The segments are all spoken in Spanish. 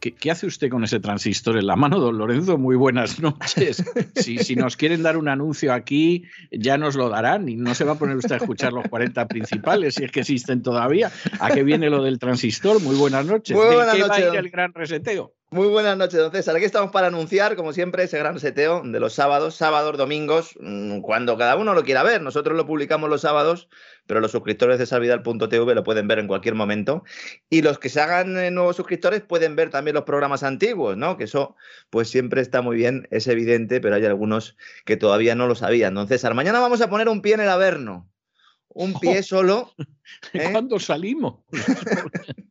¿Qué, hace usted con ese transistor en la mano, don Lorenzo? Muy buenas noches. Si, si, nos quieren dar un anuncio aquí, ya nos lo darán y no se va a poner usted a escuchar los 40 principales, si es que existen todavía. ¿A qué viene lo del transistor? Muy buenas noches. Muy buenas ¿De qué noches. va a ir el gran reseteo? Muy buenas noches, don César. Aquí estamos para anunciar, como siempre, ese gran seteo de los sábados, sábados, domingos, mm, cuando cada uno lo quiera ver. Nosotros lo publicamos los sábados, pero los suscriptores de salvidal.tv lo pueden ver en cualquier momento. Y los que se hagan eh, nuevos suscriptores pueden ver también los programas antiguos, ¿no? Que eso, pues siempre está muy bien, es evidente, pero hay algunos que todavía no lo sabían. Don César, mañana vamos a poner un pie en el Averno. Un pie solo. ¿eh? ¿Cuándo salimos?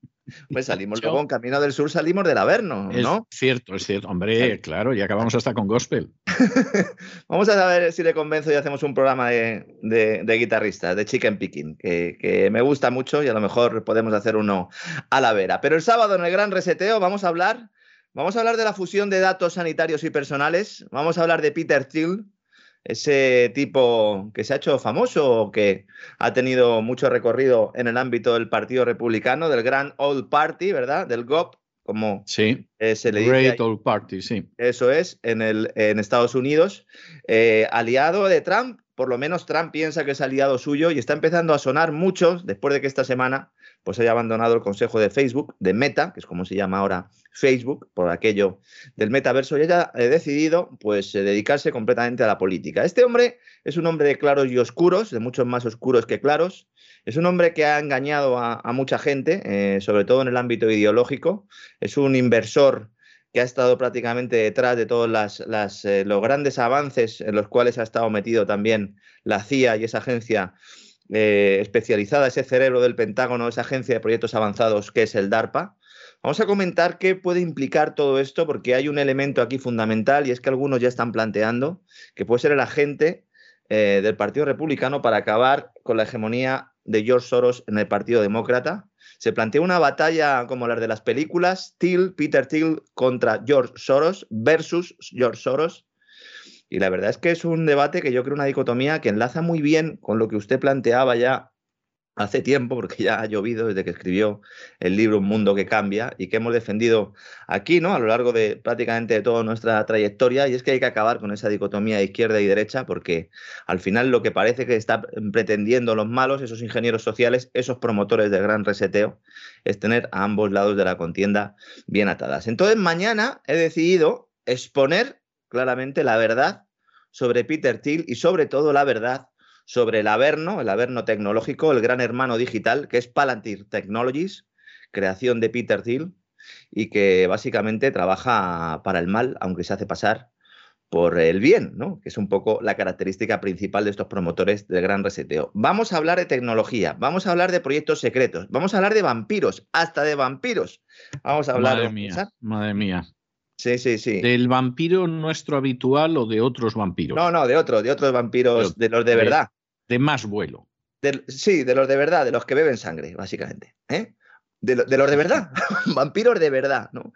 Pues salimos luego en Camino del Sur, salimos del Averno, Es ¿no? cierto, es cierto. Hombre, claro, y acabamos hasta con gospel. Vamos a ver si le convenzo y hacemos un programa de, de, de guitarristas, de chicken picking, que, que, me gusta mucho y a lo mejor podemos hacer uno a la vera. Pero el sábado en el gran reseteo vamos a hablar, vamos a hablar de la fusión de datos sanitarios y personales, vamos a hablar de Peter Thiel, ese tipo que se ha hecho famoso, que ha tenido mucho recorrido en el ámbito del Partido Republicano, del Grand Old Party, ¿verdad? Del GOP, como sí. eh, se le dice. Great Old Party, sí. Eso es, en, el, en Estados Unidos, eh, aliado de Trump, por lo menos Trump piensa que es aliado suyo y está empezando a sonar muchos después de que esta semana pues haya abandonado el consejo de Facebook, de Meta, que es como se llama ahora Facebook, por aquello del metaverso, y haya eh, decidido pues eh, dedicarse completamente a la política. Este hombre es un hombre de claros y oscuros, de muchos más oscuros que claros. Es un hombre que ha engañado a, mucha gente, eh, sobre todo en el ámbito ideológico. Es un inversor que ha estado prácticamente detrás de todos los grandes avances en los cuales ha estado metido también la CIA y esa agencia eh, especializada, ese cerebro del Pentágono, esa agencia de proyectos avanzados que es el DARPA. Vamos a comentar qué puede implicar todo esto, porque hay un elemento aquí fundamental y es que algunos ya están planteando que puede ser el agente eh, del Partido Republicano para acabar con la hegemonía de George Soros en el Partido Demócrata. Se plantea una batalla como las de las películas, Thiel, Peter Thiel contra George Soros versus George Soros. Y la verdad es que es un debate que yo creo una dicotomía que enlaza muy bien con lo que usted planteaba ya hace tiempo, porque ya ha llovido desde que escribió el libro Un Mundo que Cambia y que hemos defendido aquí, ¿no? A lo largo de prácticamente de toda nuestra trayectoria, y es que hay que acabar con esa dicotomía de izquierda y derecha, porque al final lo que parece que están pretendiendo los malos, esos ingenieros sociales, esos promotores del gran reseteo, es tener a ambos lados de la contienda bien atadas. Entonces, mañana he decidido exponer claramente la verdad sobre Peter Thiel y sobre todo la verdad sobre el Averno, el Averno tecnológico, el gran hermano digital, que es Palantir Technologies, creación de Peter Thiel, y que básicamente trabaja para el mal, aunque se hace pasar por el bien, ¿no? que es un poco la característica principal de estos promotores del gran reseteo. Vamos a hablar de tecnología, vamos a hablar de proyectos secretos, vamos a hablar de vampiros, hasta de vampiros. Vamos a hablar madre de mía, madre mía. Sí, sí, sí. ¿Del vampiro nuestro habitual o de otros vampiros? No, no, de otros, de otros vampiros, de, de los de, de verdad. De más vuelo. De, sí, de los de verdad, de los que beben sangre, básicamente. ¿eh? De, de, los de verdad, vampiros de verdad, ¿no?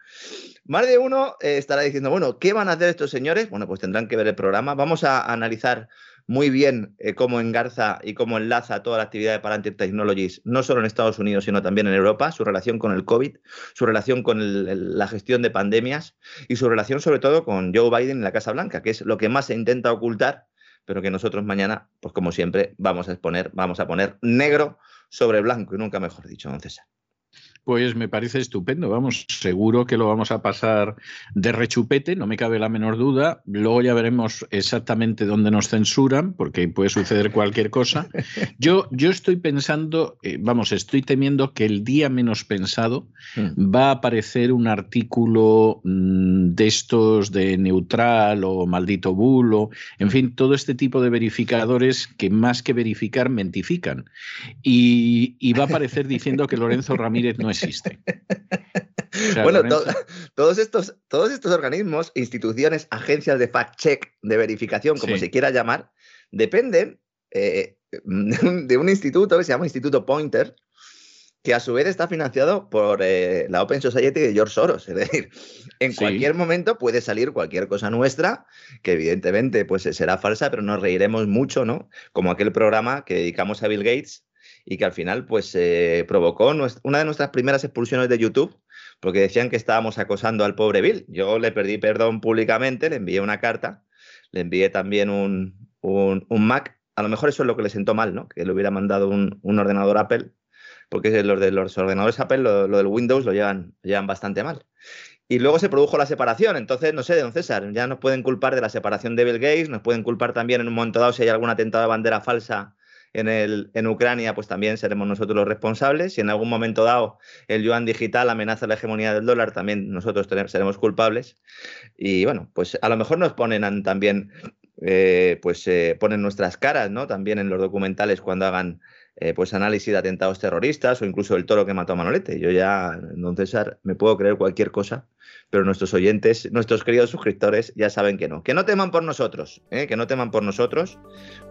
Más de uno eh, estará diciendo, bueno, ¿qué van a hacer estos señores? Bueno, pues tendrán que ver el programa. Vamos a analizar muy bien eh, cómo engarza y cómo enlaza toda la actividad de Palantir Technologies, no solo en Estados Unidos, sino también en Europa, su relación con el COVID, su relación con la gestión de pandemias y su relación sobre todo con Joe Biden en la Casa Blanca, que es lo que más se intenta ocultar pero que nosotros mañana, pues como siempre, vamos a exponer, vamos a poner negro sobre blanco, y nunca mejor dicho, don César. Pues me parece estupendo, vamos, seguro que lo vamos a pasar de rechupete, no me cabe la menor duda. Luego ya veremos exactamente dónde nos censuran, porque puede suceder cualquier cosa. Yo, yo estoy pensando, eh, vamos, estoy temiendo que el día menos pensado hmm. va a aparecer un artículo mm, de estos de neutral o maldito bulo, en fin, todo este tipo de verificadores que más que verificar mentifican. Y, y va a aparecer diciendo que Lorenzo Ramírez no existe. bueno, todos, estos, todos estos organismos, instituciones, agencias de fact-check, de verificación, como se quiera llamar, dependen eh, de, un, instituto que se llama Instituto Pointer, que a su vez está financiado por eh, la Open Society de George Soros. Es decir, en cualquier momento puede salir cualquier cosa nuestra, que evidentemente pues, será falsa, pero nos reiremos mucho, ¿no? Como aquel programa que dedicamos a Bill Gates, y que al final pues eh, provocó una de nuestras primeras expulsiones de YouTube porque decían que estábamos acosando al pobre Bill. Yo le pedí perdón públicamente, le envié una carta, le envié también un, Mac. A lo mejor eso es lo que le sentó mal, ¿no? Que le hubiera mandado un, ordenador Apple, porque los de los ordenadores Apple, lo, del Windows, lo llevan, llevan bastante mal. Y luego se produjo la separación. Entonces, no sé, don César, ya nos pueden culpar de la separación de Bill Gates, nos pueden culpar también en un momento dado si hay algún atentado de bandera falsa en, el, en Ucrania, pues también seremos nosotros los responsables. Si en algún momento dado el yuan digital amenaza la hegemonía del dólar, también nosotros seremos culpables. Y bueno, pues a lo mejor nos ponen también, eh, pues eh, ponen nuestras caras, ¿no? También en los documentales cuando hagan eh, pues análisis de atentados terroristas o incluso el toro que mató a Manolete. Yo ya, don César, me puedo creer cualquier cosa pero nuestros oyentes, nuestros queridos suscriptores ya saben que no. Que no teman por nosotros, ¿eh? que no teman por nosotros,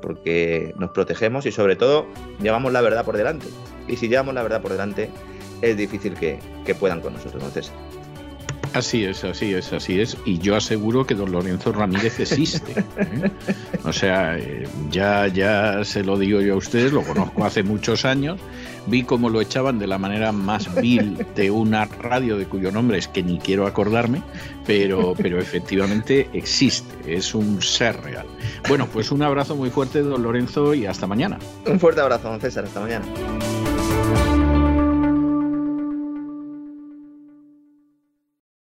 porque nos protegemos y sobre todo llevamos la verdad por delante. Y si llevamos la verdad por delante, es difícil que, puedan con nosotros. Entonces, Así es, así es, así es. Y yo aseguro que don Lorenzo Ramírez existe. ¿eh? O sea, eh, ya, ya se lo digo yo a ustedes, lo conozco hace muchos años vi cómo lo echaban de la manera más vil de una radio de cuyo nombre es que ni quiero acordarme, pero, pero efectivamente existe, es un ser real. Bueno, pues un abrazo muy fuerte, don Lorenzo, y hasta mañana. Un fuerte abrazo, don César, hasta mañana.